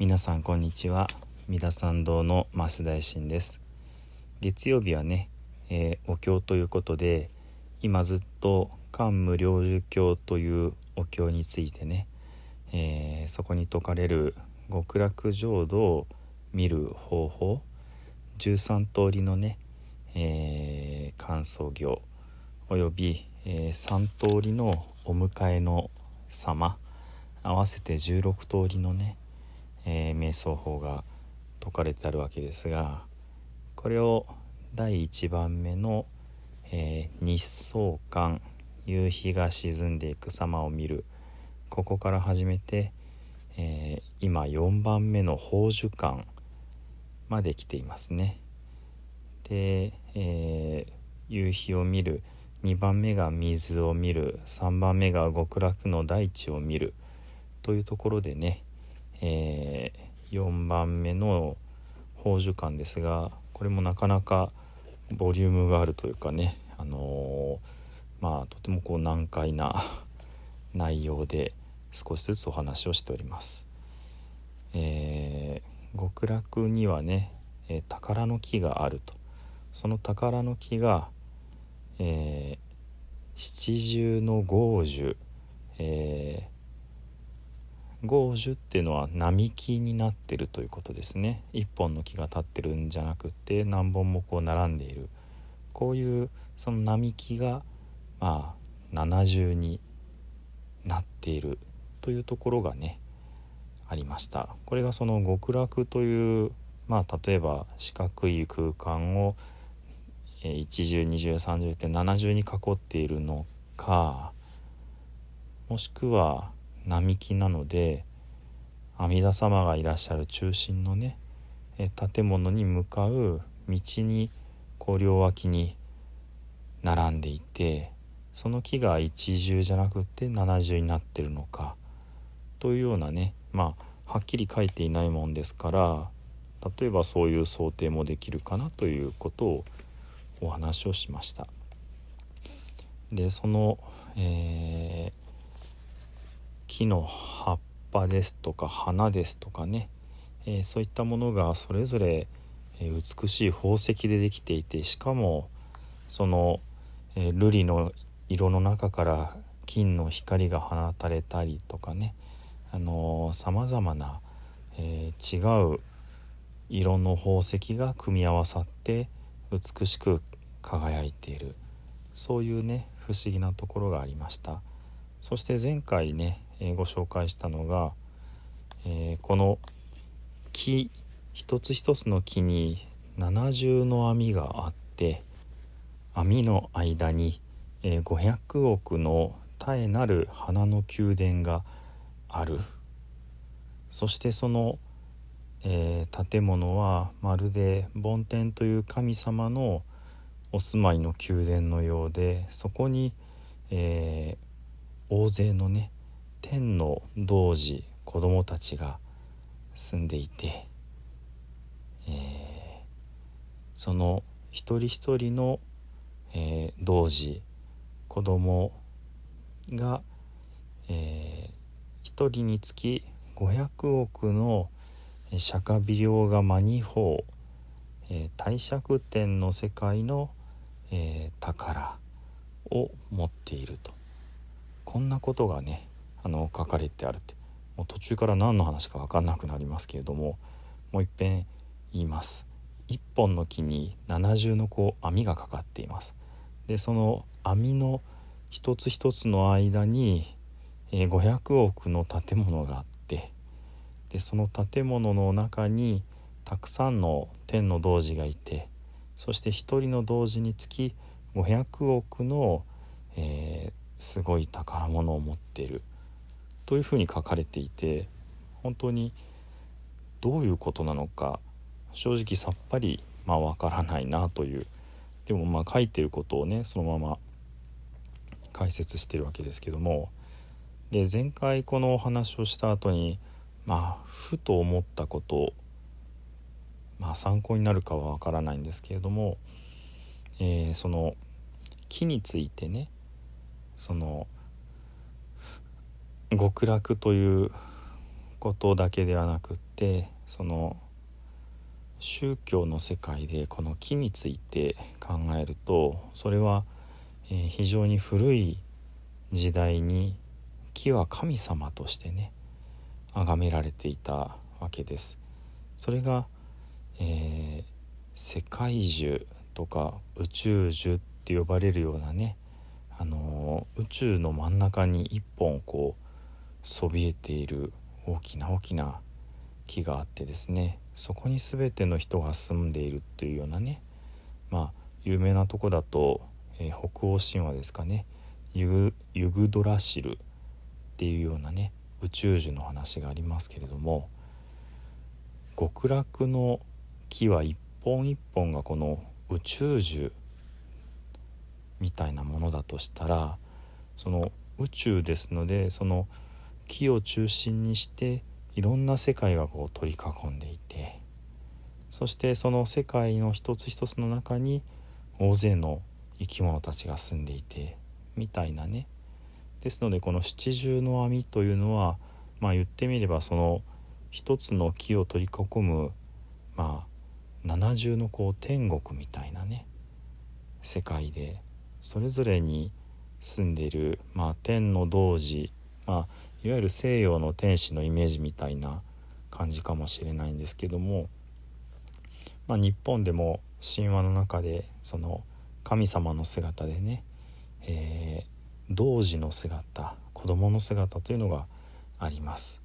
皆さんこんにちは。三田参道の増大臣です。月曜日はね、えー、お経ということで今ずっと漢無量寿経というお経についてね、えー、そこに説かれる極楽浄土を見る方法13通りのね、えー、感想行および、えー、3通りのお迎えの様合わせて16通りのね、えー、瞑想法が説かれてあるわけですがこれを第1番目の、えー、日相観夕日が沈んでいく様を見る。ここから始めて、えー、今4番目の宝珠観まで来ていますね。で、えー、夕日を見る。2番目が水を見る。3番目が極楽の大地を見る。というところでね、えー、4番目の宝珠館ですがこれもなかなかボリュームがあるというかね、あのー、まあとてもこう難解な 内容で少しずつお話をしております。えー、極楽にはね、え、宝の木があるとその宝の木がえー、七重の豪樹、えー、豪樹っていうのは並木になってるということですね。一本の木が立ってるんじゃなくて何本もこう並んでいる。こういうその並木がまあ七重になっているというところがねありました。これがその極楽というまあ例えば四角い空間を一重二重三重って七重に囲っているのかもしくは並木なので阿弥陀様がいらっしゃる中心のね建物に向かう道にこう両脇に並んでいてその木が一重じゃなくて七重になってるのかというようなねまあはっきり書いていないもんですから例えばそういう想定もできるかなということをお話をしました。でその、えー、木の葉っぱですとか花ですとかね、えー、そういったものがそれぞれ、美しい宝石でできていてしかもその、え瑠璃の色の中から金の光が放たれたりとかね。さまざまな、えー、違う色の宝石が組み合わさって美しく輝いている。そういうね不思議なところがありました。そして前回ね、え、ご紹介したのが、え、この木一つ一つの木に七重の網があって網の間に、え、500億の絶えなる花の宮殿がある。そしてその、えー、建物はまるで梵天という神様のお住まいの宮殿のようでそこに、えー、大勢のね天の童子子供たちが住んでいて、えー、その一人一人の、えー、童子子供が、えー、一人につき500億の釈迦微量がマニホー、えー、帝釈天の世界のえー、宝を持っていると。こんなことがねあの書かれてあるって。もう途中から何の話か分かんなくなりますけれどももういっぺん言います。一本の木に七重のこう網がかかっています。でその網の一つ一つの間に、え、500億の建物があってでその建物の中にたくさんの天の童子がいてそして1人の同時につき500億の、えー、すごい宝物を持っている。というふうに書かれていて本当にどういうことなのか正直さっぱりまあわからないなという。でもまあ書いてることをねそのまま解説してるわけですけどもで前回このお話をした後にまあふと思ったことまあ、参考になるかはわからないんですけれども、えー、その木についてねその極楽ということだけではなくってその宗教の世界でこの木について考えるとそれは、え、非常に古い時代に木は神様としてね崇められていたわけです。それが、えー、世界樹とか宇宙樹って呼ばれるようなね、あのー、宇宙の真ん中に一本こうそびえている大きな大きな木があってですねそこに全ての人が住んでいるっていうようなねまあ有名なとこだと、えー、北欧神話ですかねユグドラシルっていうようなね宇宙樹の話がありますけれども極楽の木は一本一本がこの宇宙樹みたいなものだとしたらその宇宙ですのでその木を中心にしていろんな世界がこう取り囲んでいてそしてその世界の一つ一つの中に大勢の生き物たちが住んでいてみたいなね。ですのでこの七重の網というのはまあ言ってみればその一つの木を取り囲むまあ七重のこう天国みたいなね世界でそれぞれに住んでいる、まあ、天の童子、まあ、いわゆる西洋の天使のイメージみたいな感じかもしれないんですけども、まあ、日本でも神話の中でその神様の姿でね、えー、童子の姿子供の姿というのがあります。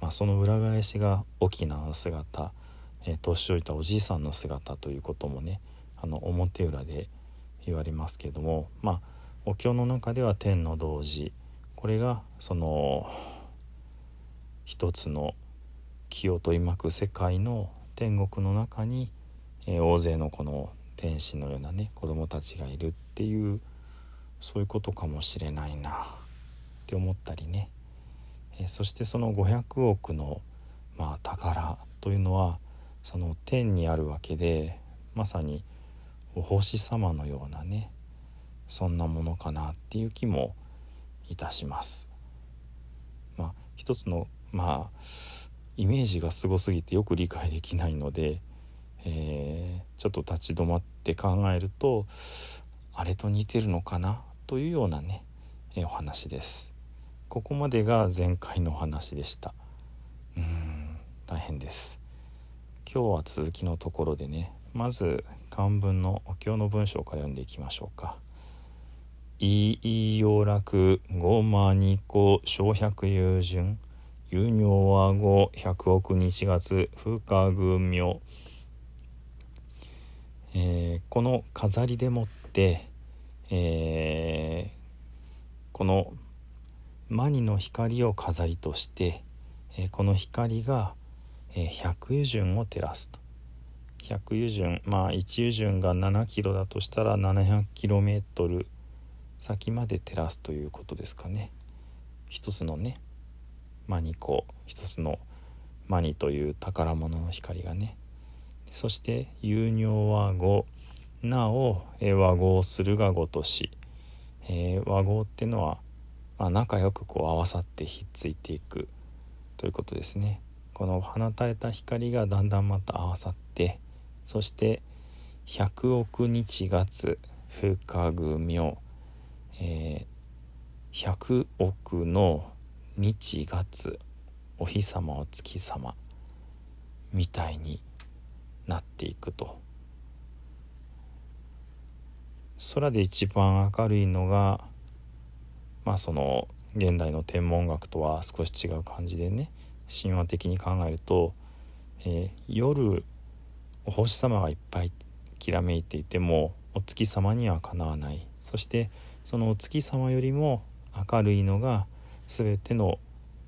まあ、その裏返しが沖縄の姿、えー、年老いたおじいさんの姿ということもねあの表裏で言われますけどもまあお経の中では天の童子これがその一つの気を取り巻く世界の天国の中に、えー、大勢のこの天使のようなね子供たちがいるっていうそういうことかもしれないなって思ったりね、えー、そしてその500億の、まあ、宝というのはその天にあるわけでまさにお星様のようなねそんなものかなっていう気もいたします。まあ一つのまあイメージがすごすぎてよく理解できないので、えー、ちょっと立ち止まって考えるとあれと似てるのかなというようなね、えー、お話です。ここまでが前回のお話でした。うん大変です。今日は続きのところでねまず漢文のお経の文章から読んでいきましょうか。いいよ楽ごまにこ小百有順有尿は五百億日月不可群明、えー、この飾りでもって、えー、このマニの光を飾りとして、えー、この光が、えー、百油順を照らすと。百油順まあ一油順が7キロだとしたら700キロメートル先まで照らすということですかね。一つのねマニコ一つのマニという宝物の光がね。そして有尿和語なお、和合するがごとし、えー、和合ってのは、まあ、仲良くこう合わさってひっついていく。ということですね。この放たれた光がだんだんまた合わさってそして100億日月不可具明えー、100億の日月お日様お月様みたいになっていくと。空で一番明るいのがまあその現代の天文学とは少し違う感じでね神話的に考えると、えー、夜お星様がいっぱいきらめいていてもお月様にはかなわない。そしてそのお月様よりも明るいのが全ての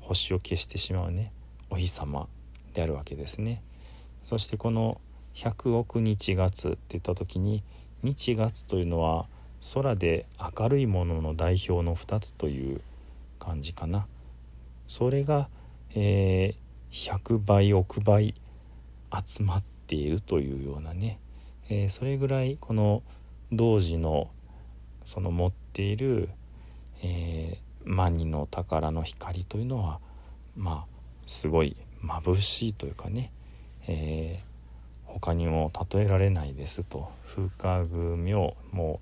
星を消してしまうねお日様であるわけですね。そしてこの100億日月って言った時に日月というのは空で明るいものの代表の2つという感じかな。それが、えー、100倍億倍集まっているというようなね、えー、それぐらいこの同時のその持ってている、えー、マニの宝の光というのはまあすごい眩しいというかね、えー、他にも例えられないですと風化具名も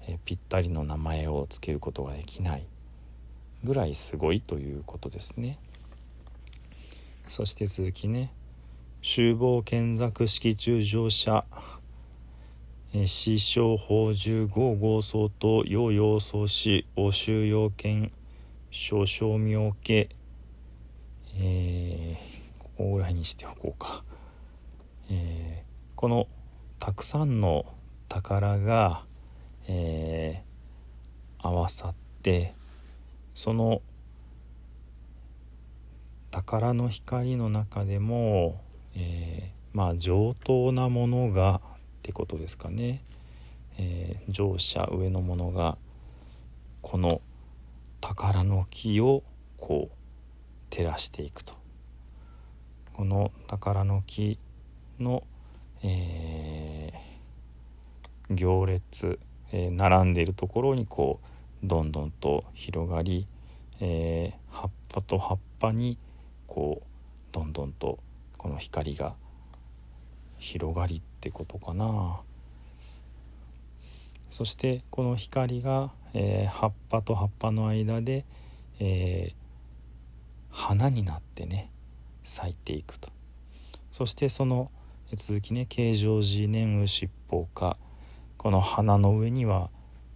う、えー、ぴったりの名前を付けることができないぐらいすごいということですね。そして続きね修防見作式中乗車師匠法十五号相当要要相しお収要件少々妙家えー、ここぐらいにしておこうか、えー、このたくさんの宝が、えー、合わさってその宝の光の中でも、えー、まあ上等なものがってことですかね、えー、上者上のものがこの宝の木をこう照らしていくと。この宝の木の、えー、行列、えー、並んでいるところにこうどんどんと広がり、えー、葉っぱと葉っぱにこうどんどんとこの光が広がりってことかな。そしてこの光が、えー、葉っぱと葉っぱの間で、えー、花になってね咲いていくと。そしてその続きね形状寺念雨七宝かこの花の上には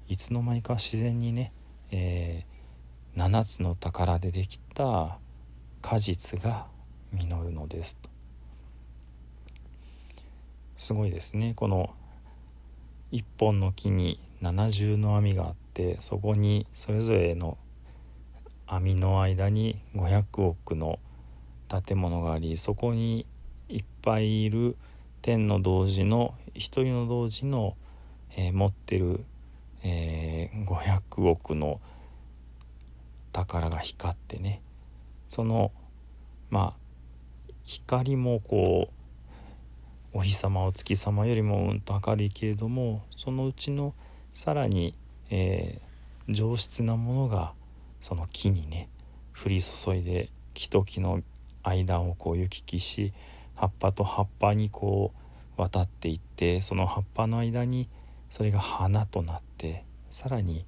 いつの間にか自然にね、えー、7つの宝でできた果実が実るのですと。すごいですね。この一本の木に七重の網があってそこにそれぞれの網の間に500億の建物がありそこにいっぱいいる天の童子の一人の童子の、えー、持ってる、えー、500億の宝が光ってね。そのまあ光もこうお日様お月様よりもうんと明るいけれどもそのうちのさらに、えー、上質なものがその木にね降り注いで木と木の間をこう行き来し葉っぱと葉っぱにこう渡っていってその葉っぱの間にそれが花となってさらに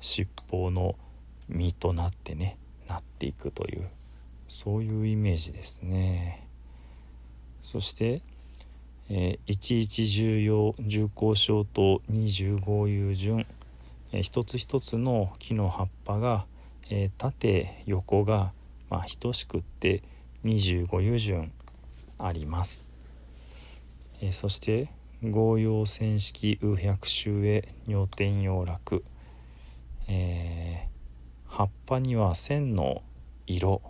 尻尾の実となってねなっていくというそういうイメージですね。そして、えー、11重要重厚小と25有順、えー、一つ一つの木の葉っぱがえー、縦横が、まあ、等しくって25油順あります、えー、そして合陽線式右百周へ尿点陽楽、えー、葉っぱには線の色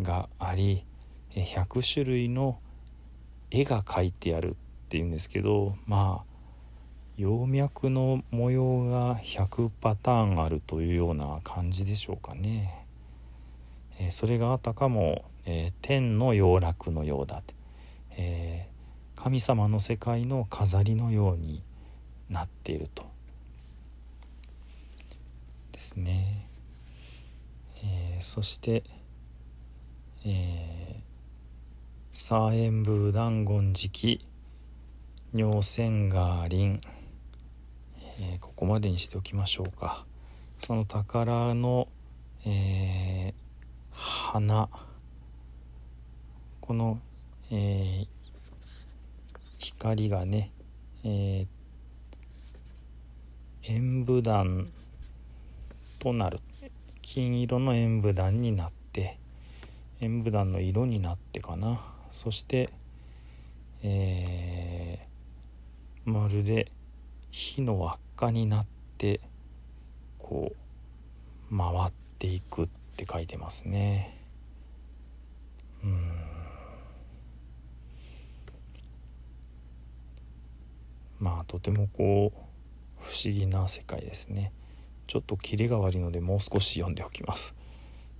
があり100種類の絵が描いてあるっていうんですけどまあ葉脈の模様が100パターンあるというような感じでしょうかね、え、それがあたかも、えー、天の洋楽のようだ、えー、神様の世界の飾りのようになっていると。ですね、えそして、えー、サーエンブーダンゴン時期尿泉ガーリンえー、ここまでにしておきましょうか。その宝の、えー、花。この、えー、光がね、え演武弾となる。金色の演武弾になって演武弾の色になってかな。そして、えまるで火の輪っかになってこう回っていくって書いてますね。うん。まあとてもこう不思議な世界ですね。ちょっとキレが悪いのでもう少し読んでおきます。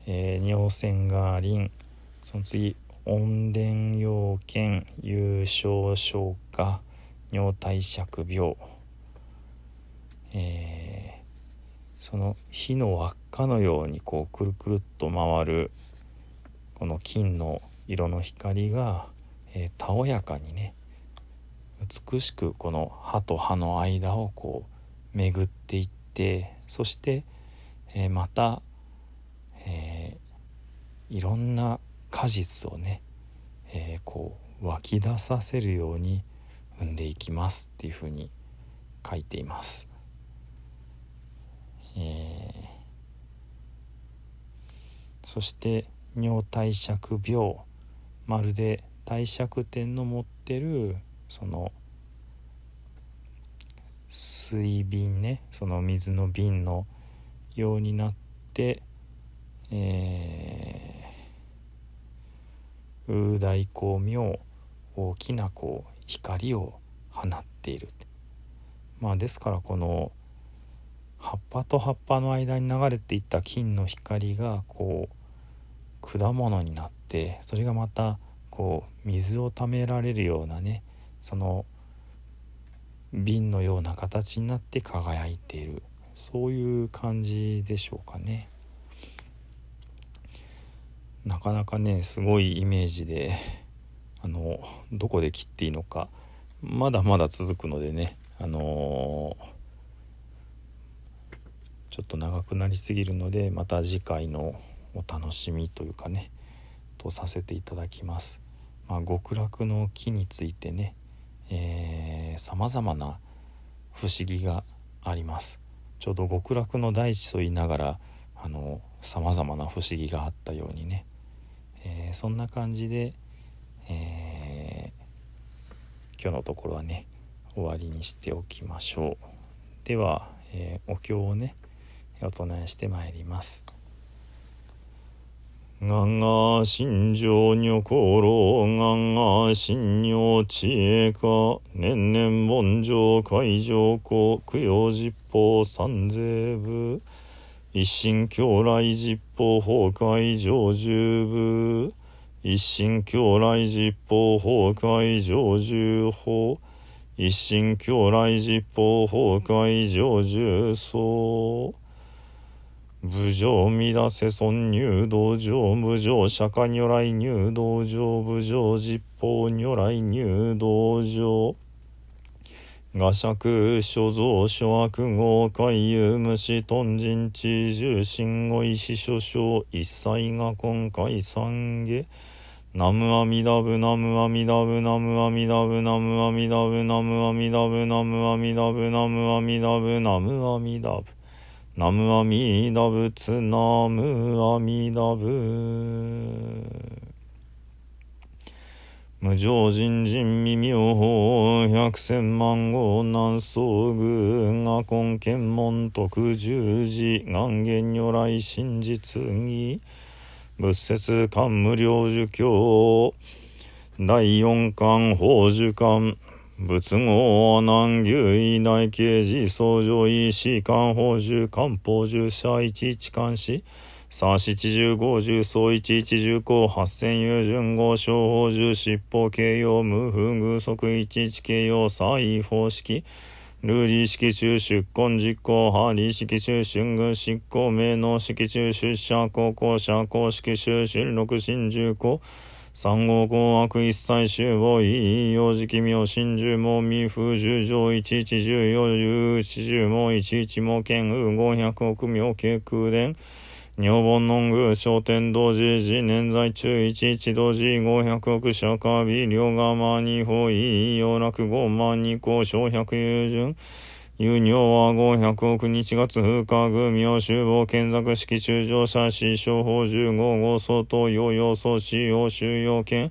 えー、尿泉が輪その次温伝要件優勝消化尿体借病えー、その火の輪っかのようにこうくるくるっと回るこの金の色の光が、えー、たおやかにね美しくこの歯と歯の間をこう巡っていってそして、えー、また、えー、いろんな果実をね、えー、こう湧き出させるように生んでいきますっていうふうに書いています。えー、そして尿貸借病まるで貸借店の持ってるその水瓶ねその水の瓶のようになって、え、ー大光明大きなこう光を放っている。まあですからこの葉っぱと葉っぱの間に流れていった金の光がこう果物になってそれがまたこう水をためられるようなねその瓶のような形になって輝いている。そういう感じでしょうかね。なかなかねすごいイメージであのどこで切っていいのかまだまだ続くのでねあのー、ちょっと長くなりすぎるのでまた次回のお楽しみというかねとさせていただきます。まあ、極楽の木についてねさまざまな不思議がありますちょうど極楽の大地と言いながらさまざまな不思議があったようにね、えー、そんな感じで、えー、今日のところはね終わりにしておきましょうでは、えー、お経をねお唱えしてまいります。がが心情女心がが心女知恵か年々盆上海上湖供養実法三税部一心狂来実法崩壊上十部。一心狂来実法崩壊上十法一心狂来実法崩壊上十。層部上乱せ尊入道場。部上釈迦如来入道場。部上実法如来入道場。画釈所蔵諸悪号海遊虫豚人地重心語意志諸将一切が今回三下ナムアミダブナムアミダブナムアミダブナムアミダブナムアミダブナムアミダブナムアミダブナムアミダブ。ナムアミダ仏ナムアミダブ無常人人未妙法百千万号南宋具が根検門徳十字願言如来真実義仏説官無量寿経。第四巻法寿巻。仏語南牛医内刑事総上医師官法獣官法獣者一一監視さ七十五十総一一十項八千有順号小法獣尻尾形容無風偶則一一形容再方式ルーリー式中出根実行ハーリー式中春軍執行名能式中出社高校社公式中春六新重校三号公悪一切集合異幼児奇妙真珠も未風十条一一十四十一十も一一も剣五百億妙慶空伝。女房のんぐ商店同時時年在中一一同時五百億社会美両釜二法異様落五万二項小百友順有尿は五百億日月風化具名集合建作式中上者死小法十五号相当用用素使用収容権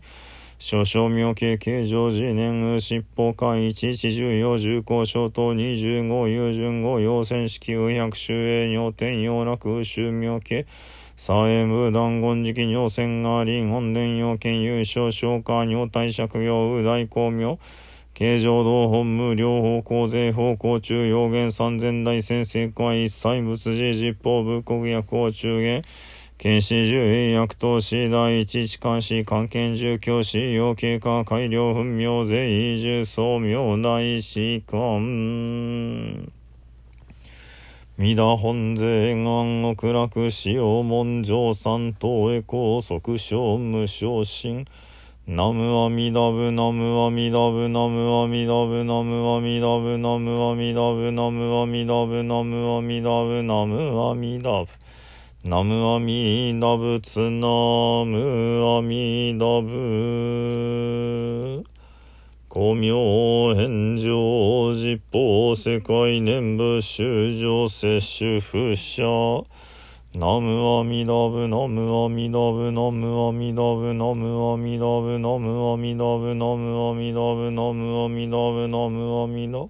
少々妙形形状時年雨尻尾間一一十四十高小等二十五有順五要戦式右百周営尿天要楽周妙形左衛武断言時期尿線があり本殿要件優勝消化尿体借用右大公明形状道本無両方向税方向中要言三千大先生会一切仏事実法仏国薬を中元。検視十位薬等士第一痴漢士関係住教師要経過改良分明税重総明大士官三田本税願極楽使用文上三等へ高速小無昇進ナムアミダブナムアミダブナムアミダブナムアミダブナムアミダブナムアミダブナムアミダブナムアミダブナムアミダブツナムアミダブ。古明返上実法世界念部修上摂取不捨。ナムアミダブナムアミダブナムアミダブナムアミダブナムアミダブナムアミダブナムアミダブナムアミダ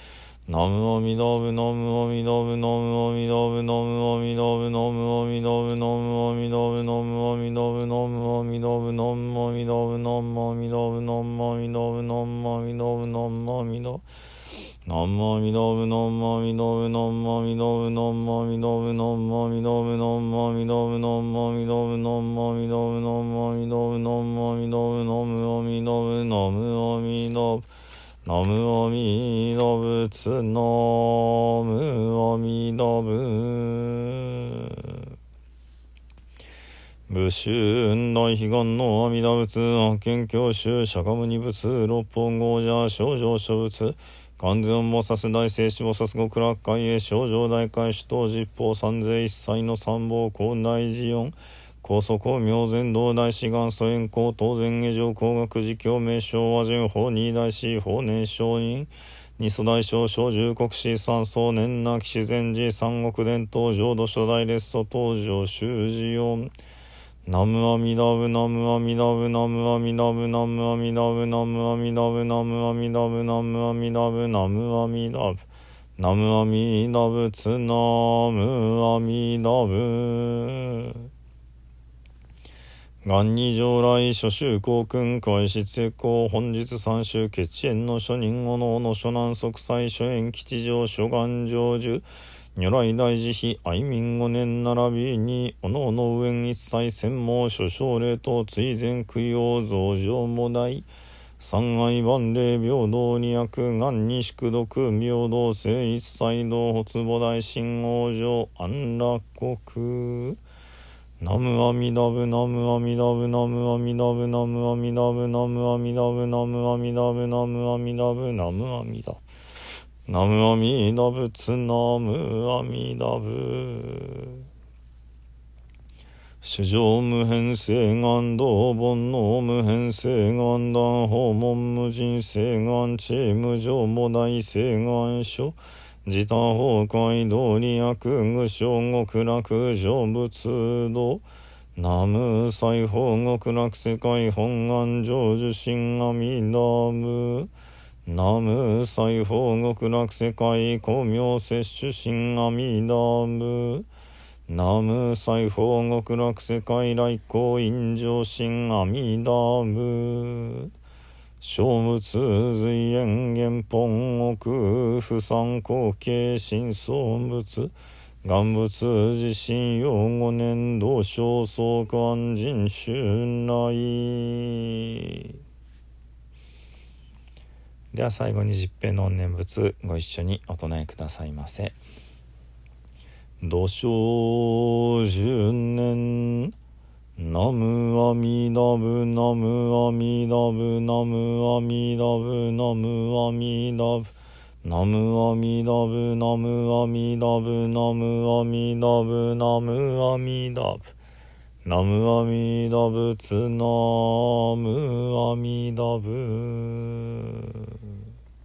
ナムアミダブナムアミダブナムアミダブナムアミダブナムアミダブナムアミダブナムアミダブナムアミダブナムアミダブナムアミダブナムアミダブナムアミダブナムアミダブナンマミダブナンマミダブナンマミダブナンマミダブナンマミダブナンマミダブナンマミダブナンマミダブナンマミダブナンマミダブナムアミダブナムアミダブナムアミダブツナムアミダブ武春大悲願の阿弥陀仏悪見教習釈迦牟尼仏六本豪者少女諸仏完全菩薩大聖子菩薩極楽会へ少女大会主等実法三世一切の三宝高大寺四高祖公明前道大志願祖円光当然下上工学寺教名称和順法二大師法年承認二祖大将小十国士三宗年なき自然寺三国伝統浄土初代列祖登場修士四。ナムアミダブナムアミダブナムアミダブナムアミダブナムアミダブナムアミダブナムアミダブナムアミダブナムアミダブツナムアミダブ元二上来諸州公君開始成功本日三州決縁の諸人後のおの諸南即祭諸縁吉祥諸願成就。如来大慈悲愛民五年並びにおのおの上一切専門諸奨礼と追善供養増上も大三愛万礼平等二悪願に宿毒平等性一切道発母大神王上安楽国。ナムアミダブナムアミダブナムアミダブナムアミダブナムアミダブナムアミダブナムアミダブナムアミダナムアミダブツナムアミダブ主上無変性願道煩能無変性願断訪問無人性願地無常も大性願所自他崩壊道理悪具小極楽成仏道。ナム西方極楽世界本願成就神阿弥陀仏。ナム西方極楽世界光明摂取神阿弥陀仏。ナム西方極楽世界来光陰上神阿弥陀仏。小仏随縁原本奥不参後継新創仏願仏自身用五年度小相関人春来では最後に十平の念仏ご一緒にお唱えくださいませ。土生十年ナムアミダブナムアミダブナムアミダブナムアミダブナムアミダブナムアミダブナムアミダブナムアミダブナムアミダブツナムアミダブ